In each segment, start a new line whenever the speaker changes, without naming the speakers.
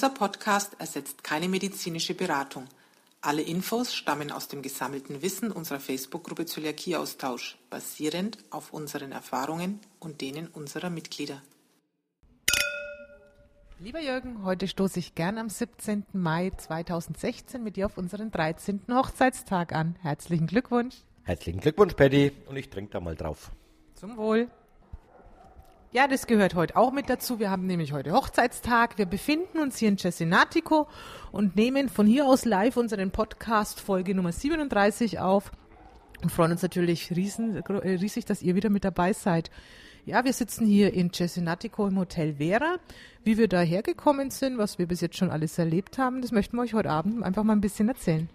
Dieser Podcast ersetzt keine medizinische Beratung. Alle Infos stammen aus dem gesammelten Wissen unserer Facebook-Gruppe Zöliakieaustausch, basierend auf unseren Erfahrungen und denen unserer Mitglieder.
Lieber Jürgen, heute stoße ich gern am 17. Mai 2016 mit dir auf unseren 13. Hochzeitstag an. Herzlichen Glückwunsch.
Herzlichen Glückwunsch, Patty. Und ich trinke da mal drauf.
Zum Wohl. Ja, das gehört heute auch mit dazu. Wir haben nämlich heute Hochzeitstag. Wir befinden uns hier in Cesenatico und nehmen von hier aus live unseren Podcast Folge Nummer 37 auf und freuen uns natürlich riesen, äh, riesig, dass ihr wieder mit dabei seid. Ja, wir sitzen hier in Cesenatico im Hotel Vera. Wie wir da hergekommen sind, was wir bis jetzt schon alles erlebt haben, das möchten wir euch heute Abend einfach mal ein bisschen erzählen.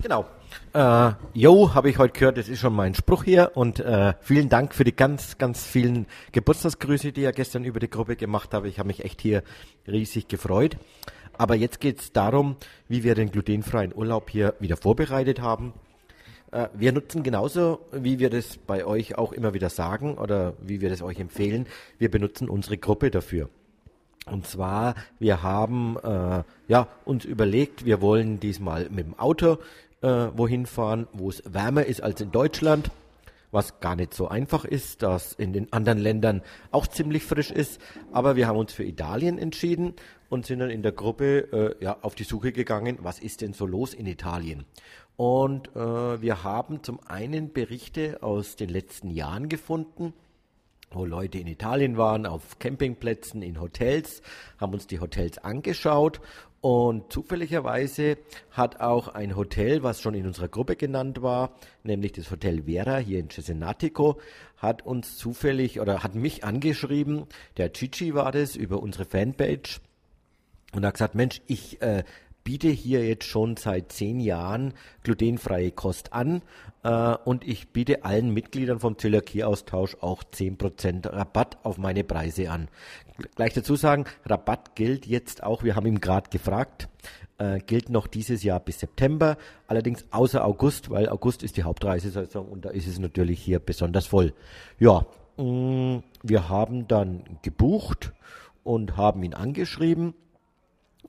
Genau. Äh, yo, habe ich heute gehört, das ist schon mein Spruch hier und äh, vielen Dank für die ganz, ganz vielen Geburtstagsgrüße, die ihr gestern über die Gruppe gemacht habt. Ich habe mich echt hier riesig gefreut. Aber jetzt geht es darum, wie wir den glutenfreien Urlaub hier wieder vorbereitet haben. Äh, wir nutzen genauso, wie wir das bei euch auch immer wieder sagen oder wie wir das euch empfehlen, wir benutzen unsere Gruppe dafür. Und zwar, wir haben äh, ja, uns überlegt, wir wollen diesmal mit dem Auto äh, wohin fahren, wo es wärmer ist als in Deutschland, was gar nicht so einfach ist, das in den anderen Ländern auch ziemlich frisch ist. Aber wir haben uns für Italien entschieden und sind dann in der Gruppe äh, ja, auf die Suche gegangen, was ist denn so los in Italien. Und äh, wir haben zum einen Berichte aus den letzten Jahren gefunden, wo Leute in Italien waren, auf Campingplätzen, in Hotels, haben uns die Hotels angeschaut. Und zufälligerweise hat auch ein Hotel, was schon in unserer Gruppe genannt war, nämlich das Hotel Vera hier in Cesenatico, hat uns zufällig oder hat mich angeschrieben, der Chichi war das, über unsere Fanpage und hat gesagt, Mensch, ich äh, biete hier jetzt schon seit zehn Jahren glutenfreie Kost an äh, und ich biete allen Mitgliedern vom Zöliakieaustausch auch 10% Rabatt auf meine Preise an. Gleich dazu sagen, Rabatt gilt jetzt auch, wir haben ihn gerade gefragt, äh, gilt noch dieses Jahr bis September, allerdings außer August, weil August ist die Hauptreisesaison und da ist es natürlich hier besonders voll. Ja, mh, mm, wir haben dann gebucht und haben ihn angeschrieben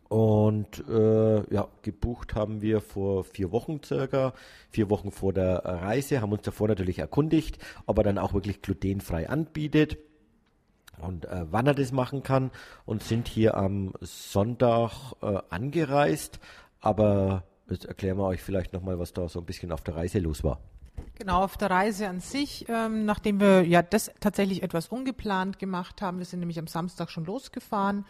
und äh, ja, gebucht haben wir vor vier Wochen circa, vier Wochen vor der Reise, haben uns davor natürlich erkundigt, ob er dann auch wirklich glutenfrei anbietet und äh, wann er das machen kann und sind hier am Sonntag äh, angereist. Aber jetzt erklären wir euch vielleicht nochmal, was da so ein bisschen auf der Reise los war.
Genau, auf der Reise an sich, ähm, nachdem wir ja das tatsächlich etwas ungeplant gemacht haben, wir sind nämlich am Samstag schon losgefahren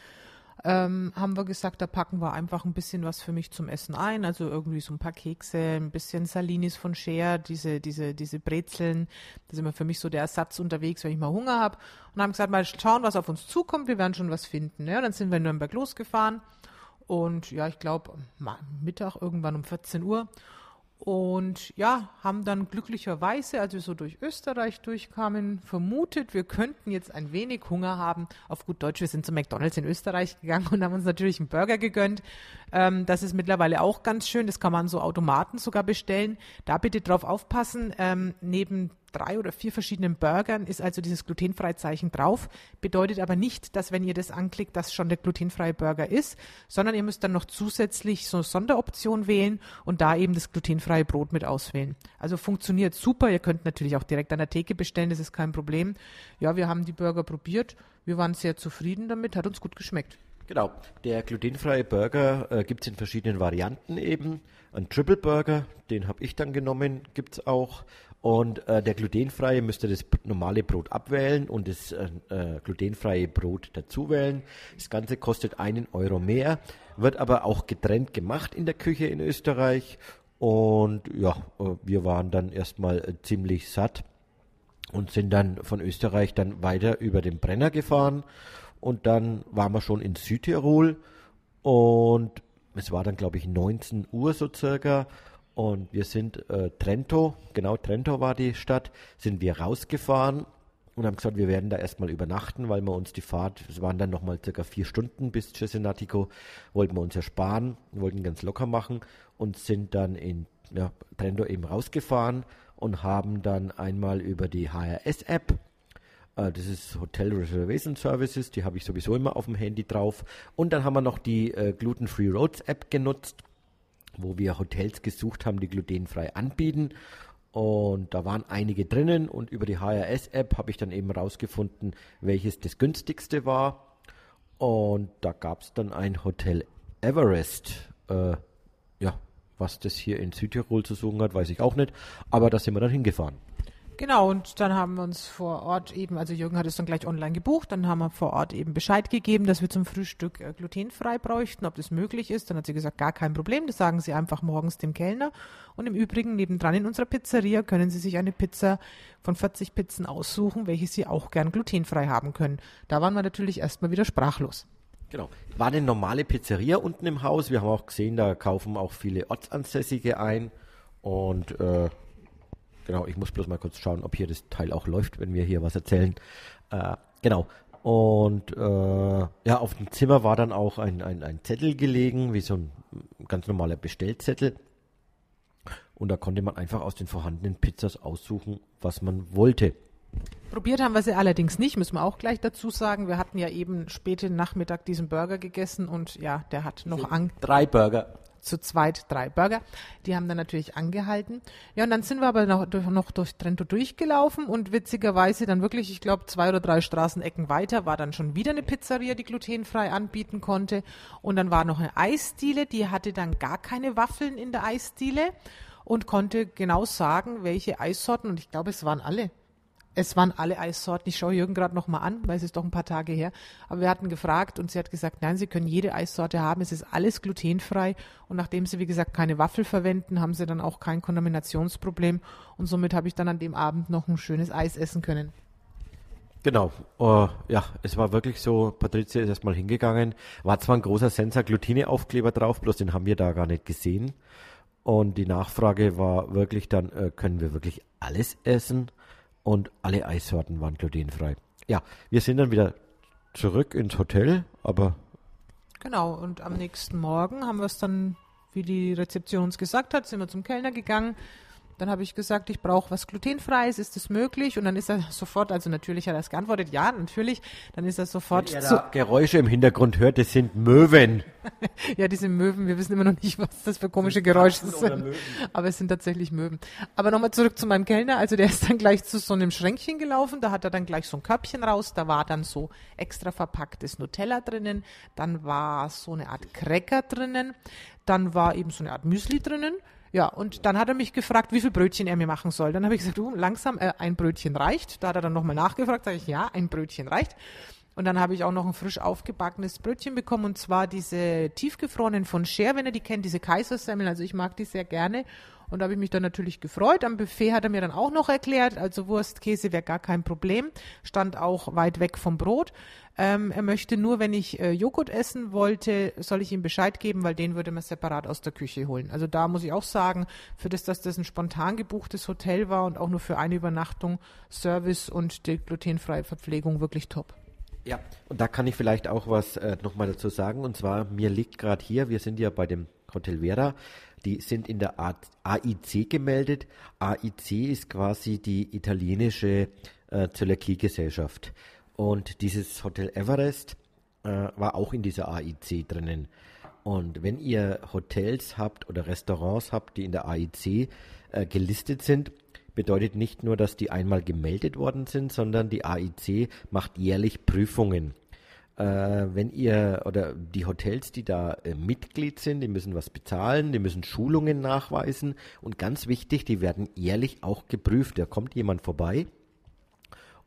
ähm, haben wir gesagt, da packen wir einfach ein bisschen was für mich zum Essen ein. Also irgendwie so ein paar Kekse, ein bisschen Salinis von Cher, diese, diese, diese Brezeln. Das ist immer für mich so der Ersatz unterwegs, wenn ich mal Hunger habe. Und haben gesagt, mal schauen, was auf uns zukommt. Wir werden schon was finden. Ja, dann sind wir in Nürnberg losgefahren. Und ja, ich glaube, Mittag irgendwann um 14 Uhr. Und ja, haben dann glücklicherweise, als wir so durch Österreich durchkamen, vermutet, wir könnten jetzt ein wenig Hunger haben. Auf gut Deutsch, wir sind zu McDonalds in Österreich gegangen und haben uns natürlich einen Burger gegönnt. Ähm, das ist mittlerweile auch ganz schön. Das kann man so Automaten sogar bestellen. Da bitte drauf aufpassen. Ähm, neben drei oder vier verschiedenen Burgern ist also dieses glutenfreie Zeichen drauf. Bedeutet aber nicht, dass wenn ihr das anklickt, das schon der glutenfreie Burger ist, sondern ihr müsst dann noch zusätzlich so eine Sonderoption wählen und da eben das glutenfreie Brot mit auswählen. Also funktioniert super. Ihr könnt natürlich auch direkt an der Theke bestellen, das ist kein Problem. Ja, wir haben die Burger probiert. Wir waren sehr zufrieden damit, hat uns gut geschmeckt.
Genau, der glutenfreie Burger äh, gibt es in verschiedenen Varianten eben. Ein Triple Burger, den habe ich dann genommen, gibt es auch. Und äh, der glutenfreie müsste das normale Brot abwählen und das äh, äh, glutenfreie Brot dazu wählen. Das Ganze kostet einen Euro mehr, wird aber auch getrennt gemacht in der Küche in Österreich. Und ja, äh, wir waren dann erstmal äh, ziemlich satt und sind dann von Österreich dann weiter über den Brenner gefahren und dann waren wir schon in Südtirol und es war dann, glaube ich, 19 Uhr so circa. Und wir sind äh, Trento, genau Trento war die Stadt, sind wir rausgefahren und haben gesagt, wir werden da erstmal übernachten, weil wir uns die Fahrt, es waren dann nochmal circa vier Stunden bis Cesenatico, wollten wir uns ersparen, wollten ganz locker machen und sind dann in ja, Trento eben rausgefahren und haben dann einmal über die HRS-App Äh, das ist Hotel Reservation Services, die habe ich sowieso immer auf dem Handy drauf. Und dann haben wir noch die äh, Gluten Free Roads App genutzt, wo wir Hotels gesucht haben, die glutenfrei anbieten. Und da waren einige drinnen und über die HRS-App habe ich dann eben rausgefunden, welches das günstigste war. Und da gab es dann ein Hotel Everest. Äh, ja, was das hier in Südtirol zu suchen hat, weiß ich auch nicht. Aber da sind wir dann hingefahren.
Genau, und dann haben wir uns vor Ort eben, also Jürgen hat es dann gleich online gebucht, dann haben wir vor Ort eben Bescheid gegeben, dass wir zum Frühstück äh, glutenfrei bräuchten, ob das möglich ist. Dann hat sie gesagt, gar kein Problem, das sagen Sie einfach morgens dem Kellner. Und im Übrigen, nebendran in unserer Pizzeria können Sie sich eine Pizza von 40 Pizzen aussuchen, welche Sie auch gern glutenfrei haben können. Da waren wir natürlich erstmal wieder sprachlos.
Genau. War eine normale Pizzeria unten im Haus. Wir haben auch gesehen, da kaufen auch viele Ortsansässige ein. Und äh, Genau, ich muss bloß mal kurz schauen, ob hier das Teil auch läuft, wenn wir hier was erzählen. Äh, genau. Und äh, ja, auf dem Zimmer war dann auch ein, ein, ein Zettel gelegen, wie so ein ganz normaler Bestellzettel. Und da konnte man einfach aus den vorhandenen Pizzas aussuchen, was man wollte.
Probiert haben wir sie allerdings nicht, müssen wir auch gleich dazu sagen. Wir hatten ja eben späten Nachmittag diesen Burger gegessen und ja, der hat noch an.
Drei Burger
zu zweit drei Burger. Die haben dann natürlich angehalten. Ja, und dann sind wir aber noch, durch, noch durch Trento durchgelaufen und witzigerweise dann wirklich, ich glaube, zwei oder drei Straßenecken weiter war dann schon wieder eine Pizzeria, die glutenfrei anbieten konnte. Und dann war noch eine Eisdiele, die hatte dann gar keine Waffeln in der Eisdiele und konnte genau sagen, welche Eissorten, und ich glaube, es waren alle es waren alle Eissorten. Ich schaue Jürgen gerade noch mal an, weil es ist doch ein paar Tage her. Aber wir hatten gefragt und sie hat gesagt, nein, Sie können jede Eissorte haben. Es ist alles glutenfrei. Und nachdem Sie, wie gesagt, keine Waffel verwenden, haben Sie dann auch kein Kontaminationsproblem. Und somit habe ich dann an dem Abend noch ein schönes Eis essen können.
Genau, uh, ja, es war wirklich so, Patricia ist erstmal hingegangen, war zwar ein großer Sensor Glutine-Aufkleber drauf, bloß den haben wir da gar nicht gesehen. Und die Nachfrage war wirklich dann, äh, können wir wirklich alles essen? Und alle Eissorten waren glutenfrei. Ja, wir sind dann wieder zurück ins Hotel, aber.
Genau, und am nächsten Morgen haben wir es dann, wie die Rezeption uns gesagt hat, sind wir zum Kellner gegangen, dann habe ich gesagt, ich brauche was glutenfreies, ist das möglich? Und dann ist er sofort, also natürlich hat er es geantwortet, ja, natürlich. Dann ist er sofort.
Wenn ihr da Geräusche im Hintergrund hört, das sind Möwen.
ja, diese Möwen, wir wissen immer noch nicht, was das für komische Geräusche sind. Aber es sind tatsächlich Möwen. Aber nochmal zurück zu meinem Kellner. Also der ist dann gleich zu so einem Schränkchen gelaufen, da hat er dann gleich so ein Körbchen raus, da war dann so extra verpacktes Nutella drinnen, dann war so eine Art Cracker drinnen, dann war eben so eine Art Müsli drinnen ja, und dann hat er mich gefragt, wie viel Brötchen er mir machen soll. Dann habe ich gesagt, du, langsam, äh, ein Brötchen reicht. Da hat er dann nochmal nachgefragt, sage ich, ja, ein Brötchen reicht. Und dann habe ich auch noch ein frisch aufgebackenes Brötchen bekommen und zwar diese tiefgefrorenen von Cher, wenn ihr die kennt, diese Kaisersemmeln. Also ich mag die sehr gerne. Und da habe ich mich dann natürlich gefreut. Am Buffet hat er mir dann auch noch erklärt, also Wurst, Käse wäre gar kein Problem. Stand auch weit weg vom Brot. Ähm, er möchte nur, wenn ich äh, Joghurt essen wollte, soll ich ihm Bescheid geben, weil den würde man separat aus der Küche holen. Also da muss ich auch sagen, für das, dass das ein spontan gebuchtes Hotel war und auch nur für eine Übernachtung, Service und die glutenfreie Verpflegung wirklich top.
Ja, und da kann ich vielleicht auch was äh, nochmal dazu sagen. Und zwar, mir liegt gerade hier, wir sind ja bei dem Hotel Vera, die sind in der AIC gemeldet. AIC ist quasi die italienische äh, Zöliakie-Gesellschaft. Und dieses Hotel Everest äh, war auch in dieser AIC drinnen. Und wenn ihr Hotels habt oder Restaurants habt, die in der AIC äh, gelistet sind, bedeutet nicht nur, dass die einmal gemeldet worden sind, sondern die AIC macht jährlich Prüfungen. Äh, wenn ihr oder die Hotels, die da äh, Mitglied sind, die müssen was bezahlen, die müssen Schulungen nachweisen und ganz wichtig, die werden jährlich auch geprüft. Da kommt jemand vorbei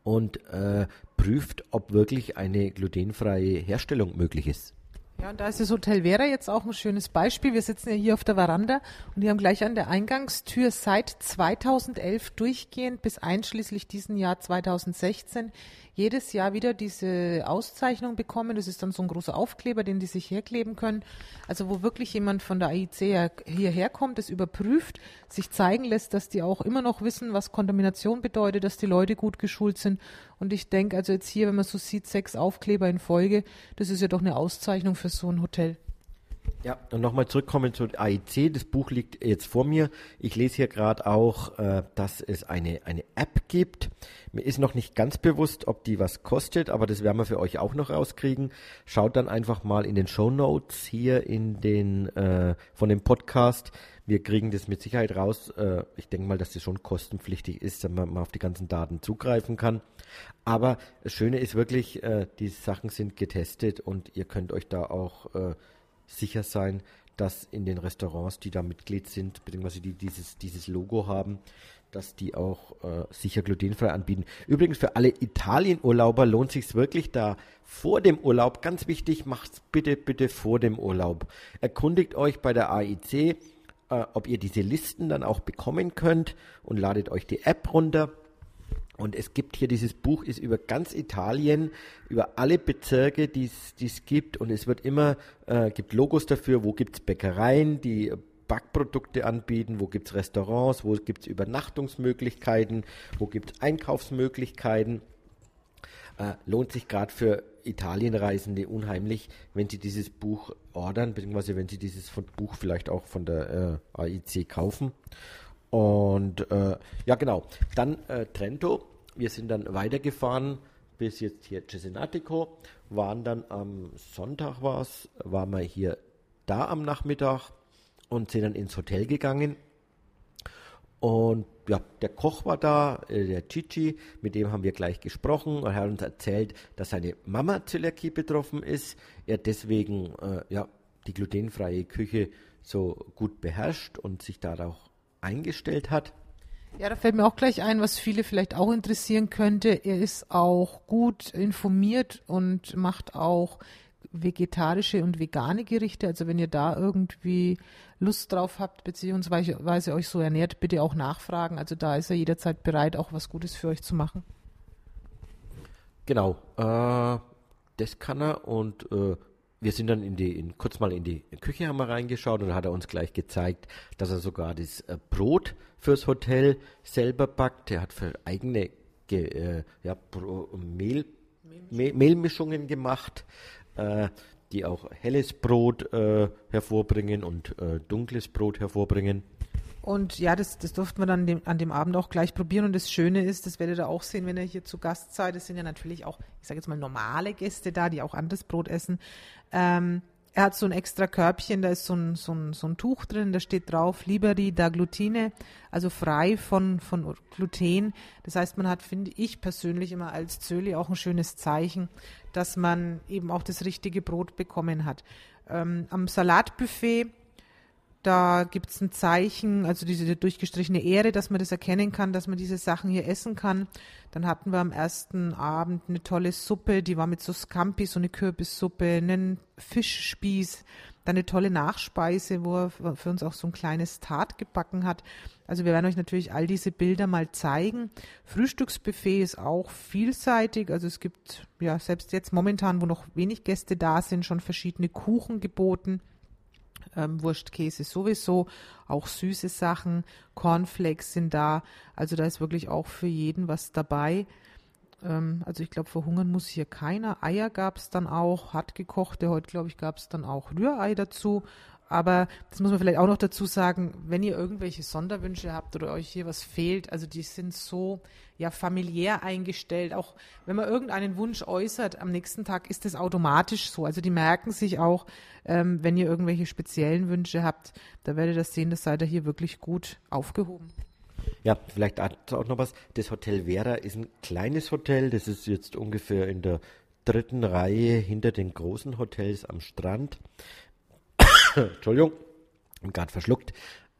und äh, prüft, ob wirklich eine glutenfreie Herstellung möglich ist.
Ja, und da ist das Hotel Vera jetzt auch ein schönes Beispiel. Wir sitzen ja hier auf der Veranda und die haben gleich an der Eingangstür seit 2011 durchgehend bis einschließlich diesen Jahr 2016 jedes Jahr wieder diese Auszeichnung bekommen. Das ist dann so ein großer Aufkleber, den die sich herkleben können. Also wo wirklich jemand von der AIC hierher kommt, das überprüft, sich zeigen lässt, dass die auch immer noch wissen, was Kontamination bedeutet, dass die Leute gut geschult sind. Und ich denke, also jetzt hier, wenn man so sieht, sechs Aufkleber in Folge, das ist ja doch eine Auszeichnung für so ein Hotel.
Ja, und nochmal zurückkommen zu AIC. Das Buch liegt jetzt vor mir. Ich lese hier gerade auch, äh, dass es eine, eine App gibt. Mir ist noch nicht ganz bewusst, ob die was kostet, aber das werden wir für euch auch noch rauskriegen. Schaut dann einfach mal in den Show Notes hier in den, äh, von dem Podcast. Wir kriegen das mit Sicherheit raus. Äh, ich denke mal, dass das schon kostenpflichtig ist, damit man auf die ganzen Daten zugreifen kann. Aber das Schöne ist wirklich, äh, die Sachen sind getestet und ihr könnt euch da auch äh, sicher sein, dass in den Restaurants, die da Mitglied sind, beziehungsweise die dieses, dieses Logo haben, dass die auch äh, sicher glutenfrei anbieten. Übrigens für alle Italienurlauber lohnt sich wirklich da vor dem Urlaub, ganz wichtig, macht's bitte, bitte vor dem Urlaub. Erkundigt euch bei der AIC, äh, ob ihr diese Listen dann auch bekommen könnt und ladet euch die App runter und es gibt hier dieses Buch, ist über ganz Italien, über alle Bezirke, die es gibt. Und es wird immer, äh, gibt Logos dafür, wo gibt es Bäckereien, die Backprodukte anbieten, wo gibt es Restaurants, wo gibt es Übernachtungsmöglichkeiten, wo gibt es Einkaufsmöglichkeiten. Äh, lohnt sich gerade für Italienreisende unheimlich, wenn sie dieses Buch ordern, beziehungsweise wenn sie dieses Buch vielleicht auch von der äh, AIC kaufen. Und äh, ja, genau. Dann äh, Trento. Wir sind dann weitergefahren bis jetzt hier Cesenatico. Waren dann am Sonntag was, waren wir hier da am Nachmittag und sind dann ins Hotel gegangen. Und ja, der Koch war da, äh, der Chichi, mit dem haben wir gleich gesprochen und er hat uns erzählt, dass seine Mama Zöliakie betroffen ist. Er deswegen äh, ja, die glutenfreie Küche so gut beherrscht und sich da auch eingestellt hat.
Ja, da fällt mir auch gleich ein, was viele vielleicht auch interessieren könnte. Er ist auch gut informiert und macht auch vegetarische und vegane Gerichte. Also wenn ihr da irgendwie Lust drauf habt, beziehungsweise euch so ernährt, bitte auch nachfragen. Also da ist er jederzeit bereit, auch was Gutes für euch zu machen.
Genau, äh, das kann er und äh, wir sind dann in die, in, kurz mal in die Küche haben wir reingeschaut und dann hat er uns gleich gezeigt, dass er sogar das äh, Brot fürs Hotel selber backt. Er hat für eigene ge, äh, ja, Mehl, Mehl, Mehlmischungen gemacht, äh, die auch helles Brot äh, hervorbringen und äh, dunkles Brot hervorbringen.
Und ja, das, das durften wir dann dem, an dem Abend auch gleich probieren. Und das Schöne ist, das werdet ihr auch sehen, wenn ihr hier zu Gast seid. Es sind ja natürlich auch, ich sage jetzt mal, normale Gäste da, die auch anderes Brot essen. Ähm, er hat so ein extra Körbchen, da ist so ein, so ein, so ein Tuch drin, da steht drauf Liberi da Glutine, also frei von, von Gluten. Das heißt, man hat, finde ich persönlich immer als Zöli auch ein schönes Zeichen, dass man eben auch das richtige Brot bekommen hat. Ähm, am Salatbuffet da gibt es ein Zeichen, also diese durchgestrichene Ehre, dass man das erkennen kann, dass man diese Sachen hier essen kann. Dann hatten wir am ersten Abend eine tolle Suppe, die war mit so Scampi, so eine Kürbissuppe, einen Fischspieß, dann eine tolle Nachspeise, wo er für uns auch so ein kleines Tart gebacken hat. Also wir werden euch natürlich all diese Bilder mal zeigen. Frühstücksbuffet ist auch vielseitig. Also es gibt ja selbst jetzt momentan, wo noch wenig Gäste da sind, schon verschiedene Kuchen geboten ähm, Wurstkäse sowieso, auch süße Sachen, Cornflakes sind da. Also da ist wirklich auch für jeden was dabei. Ähm, also ich glaube, verhungern muss hier keiner. Eier gab es dann auch, hart gekochte. Heute, glaube ich, gab es dann auch Rührei dazu. Aber das muss man vielleicht auch noch dazu sagen, wenn ihr irgendwelche Sonderwünsche habt oder euch hier was fehlt, also die sind so ja familiär eingestellt. Auch wenn man irgendeinen Wunsch äußert, am nächsten Tag ist das automatisch so. Also die merken sich auch, ähm, wenn ihr irgendwelche speziellen Wünsche habt, da werdet ihr sehen, das seid ihr hier wirklich gut aufgehoben.
Ja, vielleicht auch noch was. Das Hotel Vera ist ein kleines Hotel. Das ist jetzt ungefähr in der dritten Reihe hinter den großen Hotels am Strand. Entschuldigung, gerade verschluckt.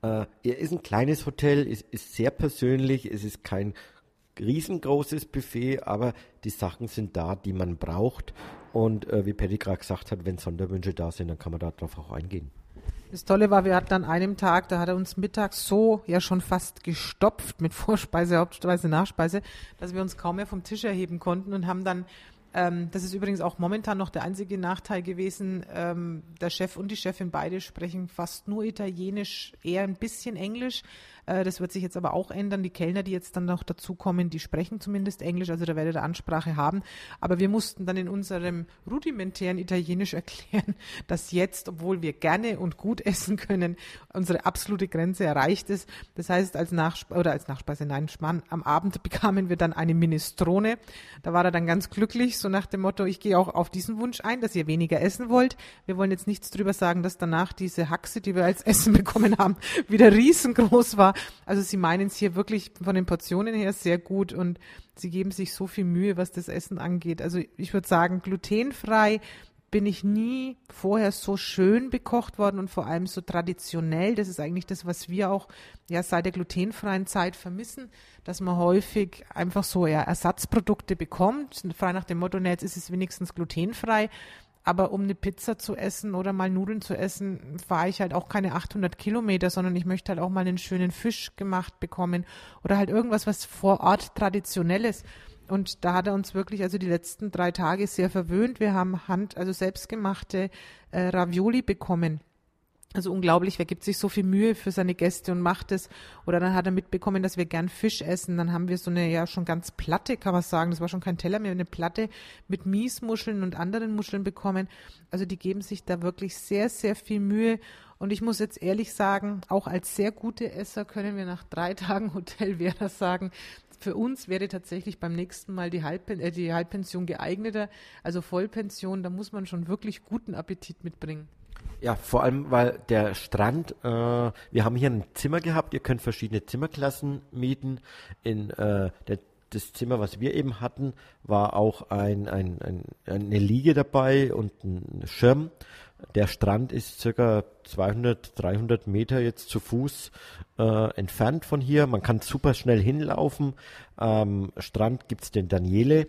Äh, er ist ein kleines Hotel, ist, ist sehr persönlich, es ist kein riesengroßes Buffet, aber die Sachen sind da, die man braucht. Und äh, wie Patty gerade gesagt hat, wenn Sonderwünsche da sind, dann kann man darauf auch eingehen.
Das Tolle war, wir hatten an einem Tag, da hat er uns mittags so ja schon fast gestopft mit Vorspeise, Hauptspeise, Nachspeise, dass wir uns kaum mehr vom Tisch erheben konnten und haben dann ähm, das ist übrigens auch momentan noch der einzige Nachteil gewesen. Ähm, der Chef und die Chefin beide sprechen fast nur Italienisch, eher ein bisschen Englisch. Äh, das wird sich jetzt aber auch ändern. Die Kellner, die jetzt dann noch dazukommen, die sprechen zumindest Englisch, also da werdet ihr Ansprache haben. Aber wir mussten dann in unserem rudimentären Italienisch erklären, dass jetzt, obwohl wir gerne und gut essen können, unsere absolute Grenze erreicht ist. Das heißt, als Nachspeise, oder als Nachspeise, nein, Schmarrn, am Abend bekamen wir dann eine Minestrone. Da war er dann ganz glücklich, so nach dem Motto, ich gehe auch auf diesen Wunsch ein, dass ihr weniger essen wollt. Wir wollen jetzt nichts drüber sagen, dass danach diese Haxe, die wir als Essen bekommen haben, wieder riesengroß war. Also sie meinen es hier wirklich von den Portionen her sehr gut und sie geben sich so viel Mühe, was das Essen angeht. Also ich würde sagen, glutenfrei bin ich nie vorher so schön bekocht worden und vor allem so traditionell. Das ist eigentlich das, was wir auch ja seit der glutenfreien Zeit vermissen, dass man häufig einfach so ja, Ersatzprodukte bekommt, frei nach dem Motto, ne, jetzt ist es wenigstens glutenfrei. Aber um eine Pizza zu essen oder mal Nudeln zu essen, fahre ich halt auch keine 800 Kilometer, sondern ich möchte halt auch mal einen schönen Fisch gemacht bekommen oder halt irgendwas, was vor Ort traditionell ist. Und da hat er uns wirklich also die letzten drei Tage sehr verwöhnt. Wir haben Hand, also selbstgemachte äh, Ravioli bekommen also unglaublich, wer gibt sich so viel Mühe für seine Gäste und macht es. Oder dann hat er mitbekommen, dass wir gern Fisch essen. Dann haben wir so eine ja schon ganz Platte, kann man sagen. Das war schon kein Teller mehr, eine Platte mit Miesmuscheln und anderen Muscheln bekommen. Also die geben sich da wirklich sehr, sehr viel Mühe. Und ich muss jetzt ehrlich sagen, auch als sehr gute Esser können wir nach drei Tagen Hotel Vera sagen, für uns wäre tatsächlich beim nächsten Mal die, Halbpen äh, die Halbpension geeigneter. Also Vollpension, da muss man schon wirklich guten Appetit mitbringen.
Ja, vor allem, weil der Strand, äh, wir haben hier ein Zimmer gehabt, ihr könnt verschiedene Zimmerklassen mieten. In äh, der, das Zimmer, was wir eben hatten, war auch ein, ein, ein, eine Liege dabei und ein Schirm. Der Strand ist circa 200, 300 Meter jetzt zu Fuß äh, entfernt von hier. Man kann super schnell hinlaufen. Am Strand gibt's den Daniele,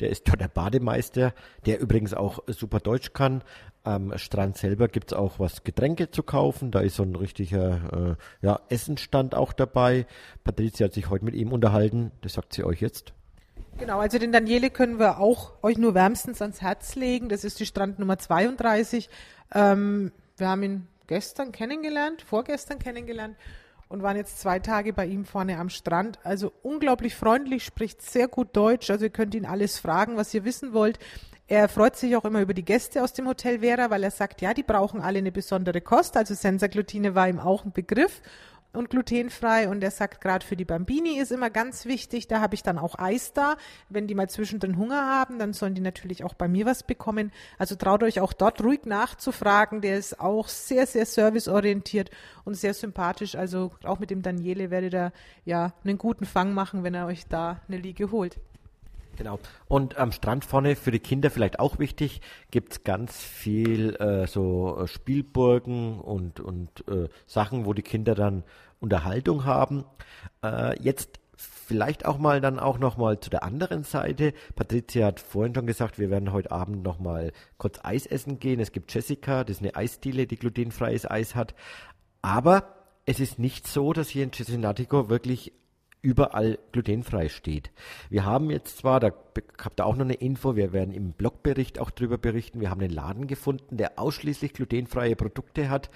der ist dort der Bademeister, der übrigens auch super Deutsch kann. Am Strand selber gibt's auch was Getränke zu kaufen. Da ist so ein richtiger äh, ja, Essenstand auch dabei. Patricia hat sich heute mit ihm unterhalten. Das sagt sie euch jetzt.
Genau, also den Daniele können wir auch euch nur wärmstens ans Herz legen. Das ist die Strandnummer 32. Ähm, wir haben ihn gestern kennengelernt, vorgestern kennengelernt und waren jetzt zwei Tage bei ihm vorne am Strand. Also unglaublich freundlich, spricht sehr gut Deutsch. Also ihr könnt ihn alles fragen, was ihr wissen wollt. Er freut sich auch immer über die Gäste aus dem Hotel Vera, weil er sagt, ja, die brauchen alle eine besondere Kost. Also Sensaglutine war ihm auch ein Begriff und glutenfrei. Und er sagt, gerade für die Bambini ist immer ganz wichtig, da habe ich dann auch Eis da. Wenn die mal zwischendrin Hunger haben, dann sollen die natürlich auch bei mir was bekommen. Also traut euch auch dort ruhig nachzufragen. Der ist auch sehr, sehr serviceorientiert und sehr sympathisch. Also auch mit dem Daniele werdet ihr ja einen guten Fang machen, wenn er euch da eine Liege holt.
Genau. Und am Strand vorne für die Kinder vielleicht auch wichtig, gibt's ganz viel äh, so äh, Spielburgen und, und äh, Sachen, wo die Kinder dann Unterhaltung haben. Äh, jetzt vielleicht auch mal dann auch noch mal zu der anderen Seite. Patricia hat vorhin schon gesagt, wir werden heute Abend noch mal kurz Eis essen gehen. Es gibt Jessica, das ist eine Eisdiele, die glutenfreies Eis hat. Aber es ist nicht so, dass hier in Cesenatico wirklich überall glutenfrei steht. Wir haben jetzt zwar, da habt ihr auch noch eine Info, wir werden im Blogbericht auch darüber berichten, wir haben einen Laden gefunden, der ausschließlich glutenfreie Produkte hat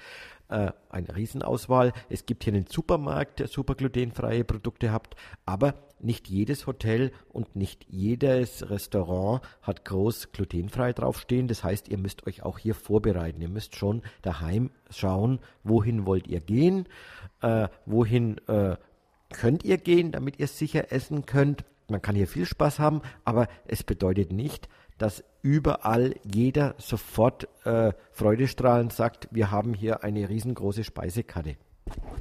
äh, eine Riesenauswahl. Es gibt hier einen Supermarkt, der super glutenfreie Produkte hat, aber nicht jedes Hotel und nicht jedes Restaurant hat groß glutenfrei draufstehen. Das heißt, ihr müsst euch auch hier vorbereiten. Ihr müsst schon daheim schauen, wohin wollt ihr gehen, äh, wohin äh, könnt ihr gehen, damit ihr sicher essen könnt. Man kann hier viel Spaß haben, aber es bedeutet nicht, dass überall jeder sofort äh, freudestrahlend sagt, wir haben hier eine riesengroße Speisekarte.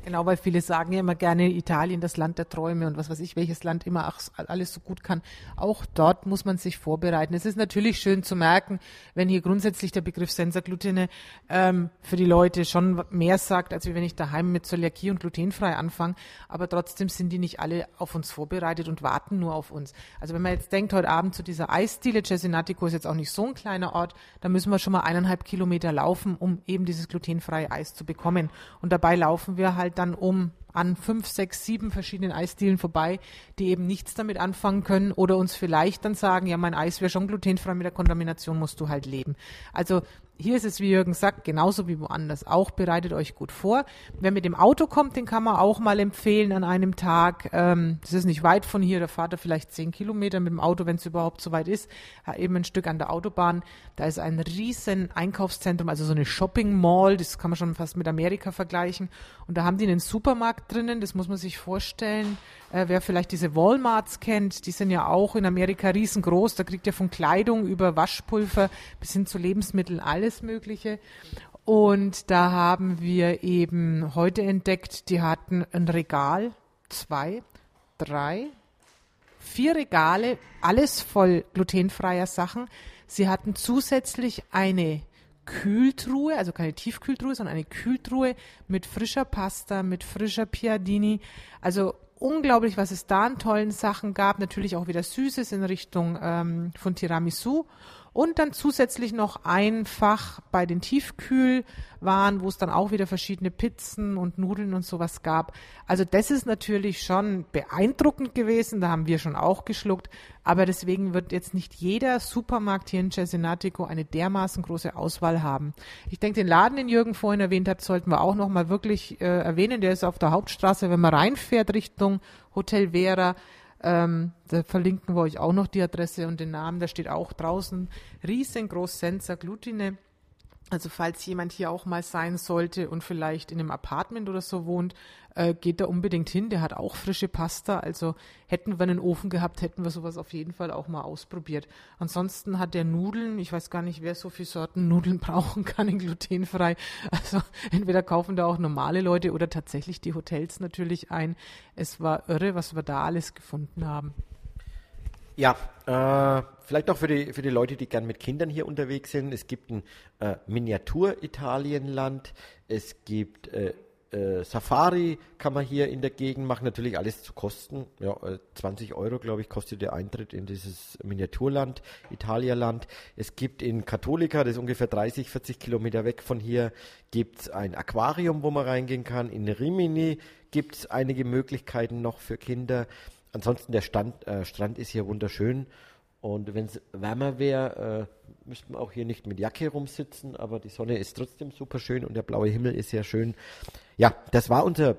Genau, weil viele sagen ja immer gerne Italien, das Land der Träume und was weiß ich, welches Land immer ach, alles so gut kann. Auch dort muss man sich vorbereiten. Es ist natürlich schön zu merken, wenn hier grundsätzlich der Begriff Sensaglutine ähm, für die Leute schon mehr sagt, als wenn ich daheim mit Zöliakie und glutenfrei anfange. Aber trotzdem sind die nicht alle auf uns vorbereitet und warten nur auf uns. Also wenn man jetzt denkt, heute Abend zu dieser Eisdiele, Cesenatico ist jetzt auch nicht so ein kleiner Ort, da müssen wir schon mal eineinhalb Kilometer laufen, um eben dieses glutenfreie Eis zu bekommen. Und dabei laufen wir halt dann um an fünf, sechs, sieben verschiedenen Eisdielen vorbei, die eben nichts damit anfangen können oder uns vielleicht dann sagen, ja, mein Eis wäre schon glutenfrei, mit der Kontamination musst du halt leben. Also hier ist es, wie Jürgen sagt, genauso wie woanders auch. Bereitet euch gut vor. Wer mit dem Auto kommt, den kann man auch mal empfehlen an einem Tag. Ähm, das ist nicht weit von hier, da fahrt er vielleicht zehn Kilometer mit dem Auto, wenn es überhaupt so weit ist. Ja, eben ein Stück an der Autobahn. Da ist ein riesen Einkaufszentrum, also so eine Shopping Mall. Das kann man schon fast mit Amerika vergleichen. Und da haben die einen Supermarkt drinnen. Das muss man sich vorstellen. Äh, wer vielleicht diese Walmarts kennt, die sind ja auch in Amerika riesengroß. Da kriegt ihr von Kleidung über Waschpulver bis hin zu Lebensmitteln alles Mögliche. Und da haben wir eben heute entdeckt, die hatten ein Regal, zwei, drei, vier Regale, alles voll glutenfreier Sachen. Sie hatten zusätzlich eine Kühltruhe, also keine Tiefkühltruhe, sondern eine Kühltruhe mit frischer Pasta, mit frischer Piadini. Also unglaublich, was es da an tollen Sachen gab. Natürlich auch wieder Süßes in Richtung ähm, von Tiramisu. Und dann zusätzlich noch ein Fach bei den Tiefkühlwaren, wo es dann auch wieder verschiedene Pizzen und Nudeln und sowas gab. Also das ist natürlich schon beeindruckend gewesen. Da haben wir schon auch geschluckt. Aber deswegen wird jetzt nicht jeder Supermarkt hier in Cesenatico eine dermaßen große Auswahl haben. Ich denke, den Laden, den Jürgen vorhin erwähnt hat, sollten wir auch nochmal wirklich äh, erwähnen. Der ist auf der Hauptstraße, wenn man reinfährt Richtung Hotel Vera. Ähm, da verlinken wir euch auch noch die Adresse und den Namen. Da steht auch draußen riesengroß Senza Glutine. Also falls jemand hier auch mal sein sollte und vielleicht in einem Apartment oder so wohnt, äh, geht da unbedingt hin. Der hat auch frische Pasta. Also hätten wir einen Ofen gehabt, hätten wir sowas auf jeden Fall auch mal ausprobiert. Ansonsten hat der Nudeln. Ich weiß gar nicht, wer so viele Sorten Nudeln brauchen kann in glutenfrei. Also entweder kaufen da auch normale Leute oder tatsächlich die Hotels natürlich ein. Es war irre, was wir da alles gefunden haben.
Ja, äh, vielleicht noch für die, für die Leute, die gern mit Kindern hier unterwegs sind. Es gibt ein äh, Miniatur-Italienland, es gibt äh, äh, Safari, kann man hier in der Gegend machen, natürlich alles zu Kosten. Ja, 20 äh, Euro, glaube ich, kostet der Eintritt in dieses Miniaturland, Italierland. Es gibt in Katholika, das ist ungefähr 30, 40 Kilometer weg von hier, gibt es ein Aquarium, wo man reingehen kann. In Rimini gibt es einige Möglichkeiten noch für Kinder. Ansonsten der Stand, äh, Strand ist hier wunderschön. Und wenn es wärmer wäre, äh, müssten wir auch hier nicht mit Jacke rumsitzen, aber die Sonne ist trotzdem super schön und der blaue Himmel ist sehr schön. Ja, das war unser,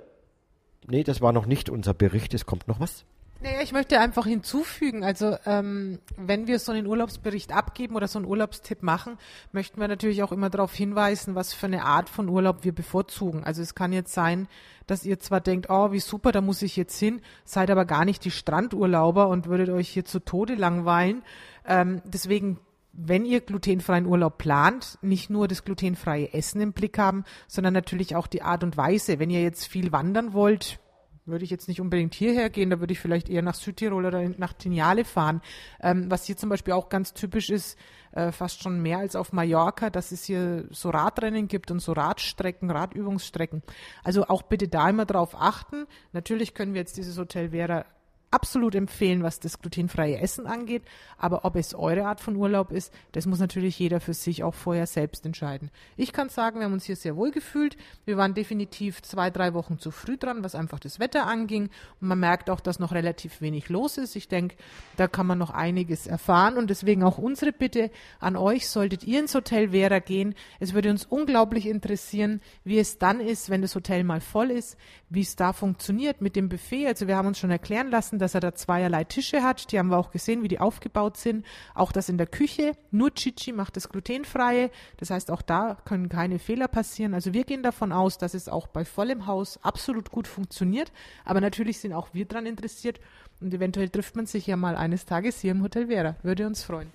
nee, das war noch nicht unser Bericht, es kommt noch was.
Naja, ich möchte einfach hinzufügen, also ähm, wenn wir so einen Urlaubsbericht abgeben oder so einen Urlaubstipp machen, möchten wir natürlich auch immer darauf hinweisen, was für eine Art von Urlaub wir bevorzugen. Also es kann jetzt sein, dass ihr zwar denkt, oh, wie super, da muss ich jetzt hin, seid aber gar nicht die Strandurlauber und würdet euch hier zu Tode langweilen. Ähm, deswegen wenn ihr glutenfreien Urlaub plant, nicht nur das glutenfreie Essen im Blick haben, sondern natürlich auch die Art und Weise. Wenn ihr jetzt viel wandern wollt, würde ich jetzt nicht unbedingt hierher gehen, da würde ich vielleicht eher nach Südtirol oder nach Tignale fahren. Ähm, was hier zum Beispiel auch ganz typisch ist, äh, fast schon mehr als auf Mallorca, dass es hier so Radrennen gibt und so Radstrecken, Radübungsstrecken. Also auch bitte da immer drauf achten. Natürlich können wir jetzt dieses Hotel Vera absolut empfehlen, was das glutenfreie Essen angeht. Aber ob es eure Art von Urlaub ist, das muss natürlich jeder für sich auch vorher selbst entscheiden. Ich kann sagen, wir haben uns hier sehr wohl gefühlt. Wir waren definitiv zwei, drei Wochen zu früh dran, was einfach das Wetter anging. Und man merkt auch, dass noch relativ wenig los ist. Ich denke, da kann man noch einiges erfahren. Und deswegen auch unsere Bitte an euch, solltet ihr ins Hotel Vera gehen. Es würde uns unglaublich interessieren, wie es dann ist, wenn das Hotel mal voll ist, wie es da funktioniert mit dem Buffet. Also wir haben uns schon erklären lassen, dass er da zweierlei Tische hat. Die haben wir auch gesehen, wie die aufgebaut sind. Auch das in der Küche. Nur Chichi macht das glutenfreie. Das heißt, auch da können keine Fehler passieren. Also wir gehen davon aus, dass es auch bei vollem Haus absolut gut funktioniert. Aber natürlich sind auch wir daran interessiert. Und eventuell trifft man sich ja mal eines Tages hier im Hotel Vera. Würde uns freuen.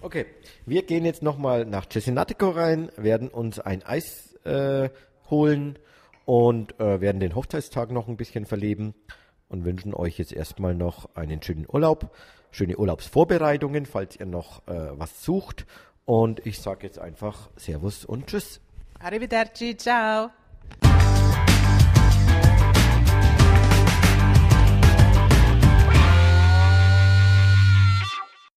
Okay, wir gehen jetzt nochmal nach Cesenatico rein, werden uns ein Eis äh, holen und äh, werden den Hochzeitstag noch ein bisschen verleben und wünschen euch jetzt erstmal noch einen schönen Urlaub, schöne Urlaubsvorbereitungen, falls ihr noch äh, was sucht. Und ich sage jetzt einfach Servus und Tschüss.
Arrivederci, ciao.